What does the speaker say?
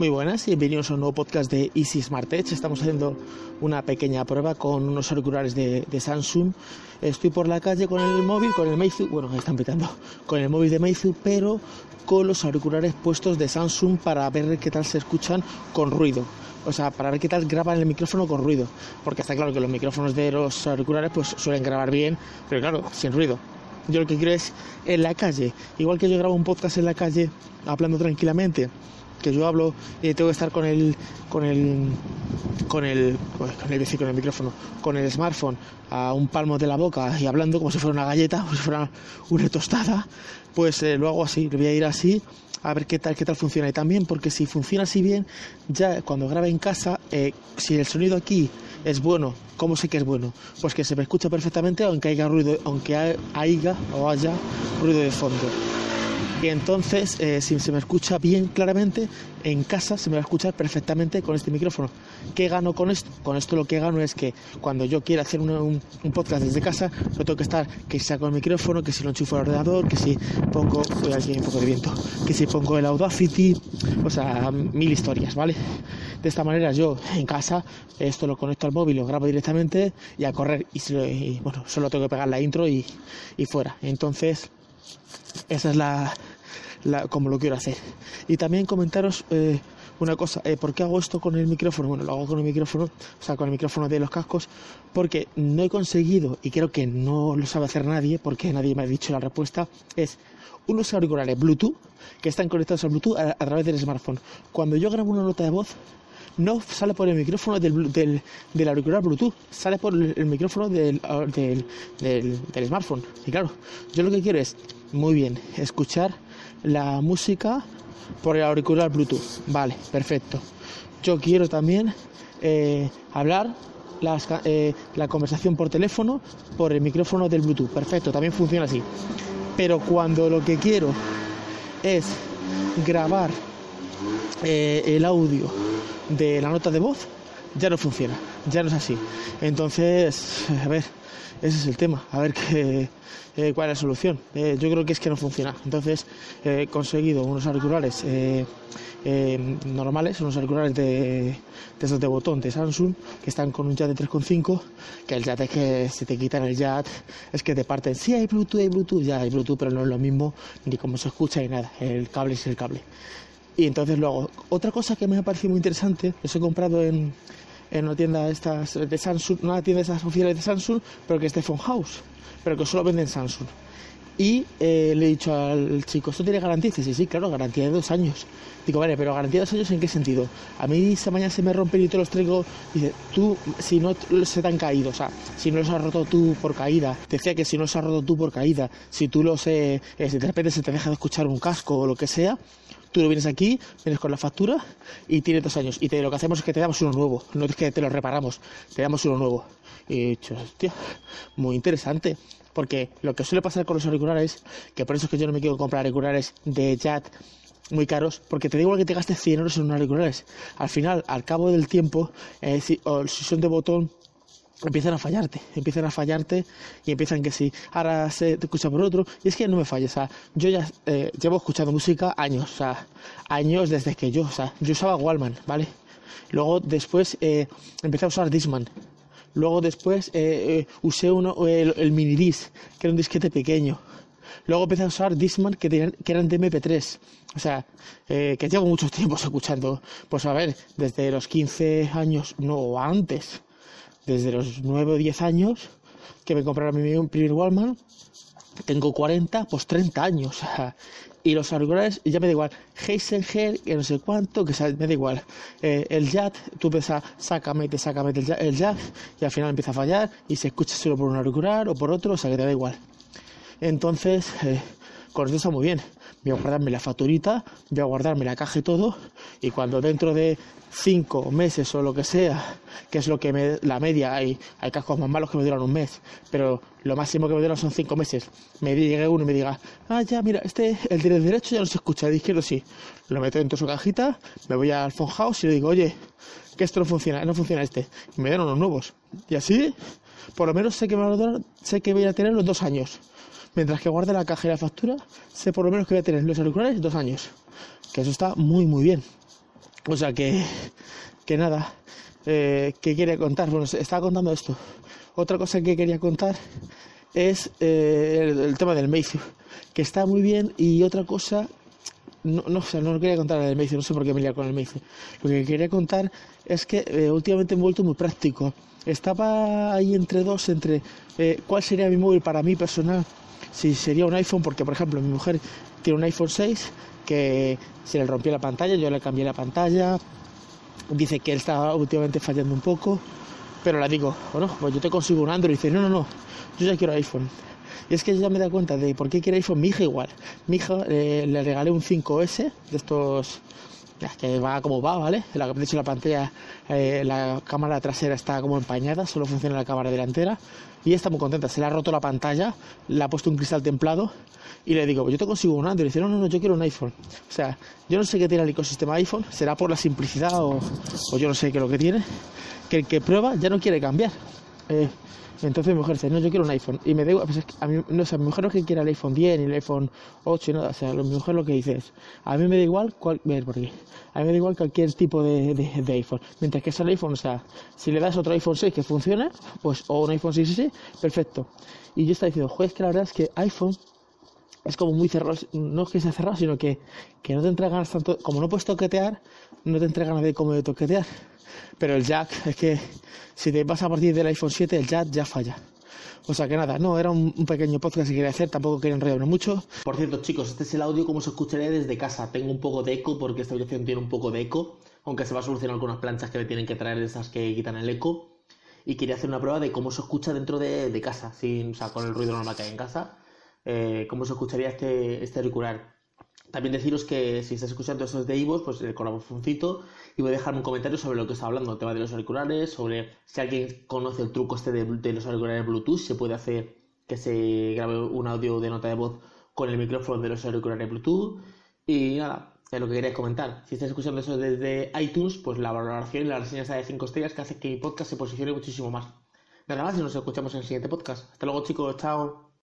Muy buenas y bienvenidos a un nuevo podcast de Easy Smart Edge. Estamos haciendo una pequeña prueba con unos auriculares de, Samsung. Estoy por la calle con el móvil, con el Meizu, bueno, me están pitando, con el móvil de Meizu, pero con los auriculares puestos de Samsung para ver qué tal se escuchan con ruido. O sea, para ver qué tal graban el micrófono con ruido. Porque está claro que los micrófonos de los auriculares pues suelen grabar bien, pero claro, sin ruido. Yo lo que quiero es en la calle, igual que yo grabo un podcast en la calle hablando tranquilamente que yo hablo y tengo que estar con el con el con el con el, con el micrófono con el smartphone a un palmo de la boca y hablando como si fuera una galleta como si fuera una tostada pues eh, lo hago así lo voy a ir así a ver qué tal qué tal funciona. Y también porque si funciona así bien ya cuando grabe en casa eh, si el sonido aquí es bueno cómo sé que es bueno pues que se me escucha perfectamente aunque haya ruido aunque haya o haya ruido de fondo y entonces, eh, si se me escucha bien claramente, en casa se me va a escuchar perfectamente con este micrófono. ¿Qué gano con esto? Con esto lo que gano es que cuando yo quiera hacer un, podcast desde casa, no tengo que estar que saco el micrófono, que si lo enchufo al ordenador, que si pongo, voy aquí un poco de viento, que si pongo el Audacity, o sea, mil historias, ¿vale? De esta manera yo en casa esto lo conecto al móvil, lo grabo directamente y a correr y, bueno, solo tengo que pegar la intro y, y fuera. Entonces, esa es la, como lo quiero hacer. Y también comentaros eh, una cosa, eh, ¿por qué hago esto con el micrófono? Bueno, lo hago con el micrófono, o sea, con el micrófono de los cascos, porque no he conseguido, y creo que no lo sabe hacer nadie, porque nadie me ha dicho la respuesta, es unos auriculares Bluetooth que están conectados al Bluetooth a, través del smartphone. Cuando yo grabo una nota de voz, no sale por el micrófono del, del, auricular Bluetooth, sale por el, micrófono del, del, del, smartphone. Y claro, yo lo que quiero es, muy bien, escuchar la música por el auricular Bluetooth. Vale, perfecto. Yo quiero también eh, hablar eh, la conversación por teléfono por el micrófono del Bluetooth. Perfecto, también funciona así. Pero cuando lo que quiero es grabar eh, el audio de la nota de voz, ya no funciona, ya no es así. Entonces, a ver, ese es el tema, a ver qué, eh, cuál es la solución. Eh, yo creo que es que no funciona. Entonces he conseguido unos auriculares eh, normales, unos auriculares de, de de botón de Samsung que están con un jack de 3.5, que el jack es que si te quitan el jack es que te parten. Sí hay Bluetooth, hay Bluetooth, ya hay Bluetooth, pero no es lo mismo ni cómo se escucha ni nada. El cable es el cable. Y entonces luego, otra cosa que me ha parecido muy interesante, los he comprado en, en una tienda estas de Samsung, una tienda de esas oficiales de Samsung, pero que es de Phone House, pero que solo venden Samsung. Y eh, le he dicho al chico, ¿esto tiene garantía? Dice, sí, sí, claro, garantía de dos años. Digo, vale, pero garantía de dos años en qué sentido? A mí esta mañana se me rompen y te los traigo. Dice, tú, si no se te han caído, o sea, si no los has roto tú por caída. Decía que si no los has roto tú por caída, si tú los, eh, eh, si de repente se te deja de escuchar un casco o lo que sea, Tú lo vienes aquí, vienes con la factura y tiene dos años. Y te, lo que hacemos es que te damos uno nuevo, no es que te lo reparamos, te damos uno nuevo. Y dicho, hostia, muy interesante. Porque lo que suele pasar con los auriculares, que por eso es que yo no me quiero comprar auriculares de JAT muy caros, porque te da igual que te gastes 100 euros en unos auriculares. Al final, al cabo del tiempo, eh, si, o si son de botón, empiezan a fallarte, empiezan a fallarte y empiezan que si ahora se te escucha por otro y es que no me falla, o sea, yo ya eh, llevo escuchando música años, o sea, años desde que yo, o sea, yo usaba Wallman, ¿vale? Luego después eh, empecé a usar Disman, luego después eh, usé uno, el, el mini disc, que era un disquete pequeño, luego empecé a usar Disman que, que eran de MP3, o sea, que llevo muchos tiempos escuchando, pues a ver, desde los 15 años, no antes, desde los 9 o 10 años que me compraron mi primer Wallman. Tengo 40, pues 30 años. y los auriculares, ya me da igual. Heisenberg, que no sé cuánto, que me da igual. Eh, el jack, tú empiezas, sácame, te sácame el el jack, y al final empieza a fallar y se escucha solo por un auricular o por otro, o sea que te da igual. Entonces, eh, con esto está muy bien voy a guardarme la facturita, voy a guardarme la caja y todo, y cuando dentro de cinco meses o lo que sea, que es lo que me, la media, hay, hay cascos más malos que me duran un mes, pero lo máximo que me duran son cinco meses, me llegue uno y me diga, ah, ya, mira, este, el de derecho ya no se escucha, el izquierdo sí, lo meto dentro de su cajita, me voy al phone house y le digo, oye, que esto no funciona, no funciona este, y me dan unos nuevos, y así, por lo menos sé que, me sé que voy a tener los dos años mientras que guarde la caja y la factura, sé por lo menos que voy a tener los auriculares dos años. Que eso está muy, muy bien. O sea que, que nada, eh, ¿qué quería contar? Bueno, estaba contando esto. Otra cosa que quería contar es eh, el, tema del Meizu, que está muy bien. Y otra cosa, no, no, o sea, no quería contar el Meizu, no sé por qué me lié con el Meizu. Lo que quería contar es que eh, últimamente me he vuelto muy práctico. Estaba ahí entre dos, entre eh, cuál sería mi móvil para mí personal, si sería un iPhone, porque por ejemplo mi mujer tiene un iPhone 6 que se le rompió la pantalla, yo le cambié la pantalla, dice que él está últimamente fallando un poco, pero le digo, bueno, pues yo te consigo un Android, y dice, no, no, no, yo ya quiero iPhone. Y es que ya me da cuenta de por qué quiere iPhone mi hija igual. Mi hija eh, le regalé un 5S de estos que va como va, ¿vale? La, la pantalla, eh, la cámara trasera está como empañada, solo funciona la cámara delantera y está muy contenta. Se le ha roto la pantalla, le ha puesto un cristal templado y le digo, yo te consigo un Android. Y dice, no, no, no, yo quiero un iPhone. O sea, yo no sé qué tiene el ecosistema iPhone, será por la simplicidad o, o yo no sé qué es lo que tiene, que el que prueba ya no quiere cambiar. Eh, entonces mi mujer dice, no, yo quiero un iPhone. Y me digo, pues a mí, no, o sea, mi mujer no que quiera el iPhone 10 ni el iPhone 8 y nada. O sea, mi mujer lo que dice es, a mí me da igual, cual, ver por aquí, a mí me da igual cualquier tipo de, de, iPhone. Mientras que sea el iPhone, o sea, si le das otro iPhone 6 que funcione, pues, o un iPhone 6 sí, perfecto. Y yo estaba diciendo, juez, que la verdad es que iPhone es como muy cerrado, no es que sea cerrado, sino que, que no te entrega ganas tanto, como no puedes toquetear, no te entrega ganas de cómo de toquetear. Pero el jack, es que si te vas a partir del iPhone 7, el jack ya falla. O sea que nada, no, era un, pequeño podcast que quería hacer, tampoco quería enrollarme mucho. Por cierto, chicos, este es el audio como se escucharía desde casa. Tengo un poco de eco porque esta habitación tiene un poco de eco, aunque se va a solucionar algunas planchas que me tienen que traer esas que quitan el eco. Y quería hacer una prueba de cómo se escucha dentro de, casa, sin, o sea, con el ruido normal que hay en casa, eh, cómo se escucharía este, este auricular. También deciros que si estás escuchando esto de Ivos, pues el corazoncito y voy a dejar un comentario sobre lo que está hablando, el tema de los auriculares, sobre si alguien conoce el truco este de, los auriculares Bluetooth, se puede hacer que se grabe un audio de nota de voz con el micrófono de los auriculares Bluetooth. Y nada, es lo que quería comentar. Si estás escuchando eso desde iTunes, pues la valoración y la reseña está de 5 estrellas que hace que mi podcast se posicione muchísimo más. Nada más y nos escuchamos en el siguiente podcast. Hasta luego chicos, chao.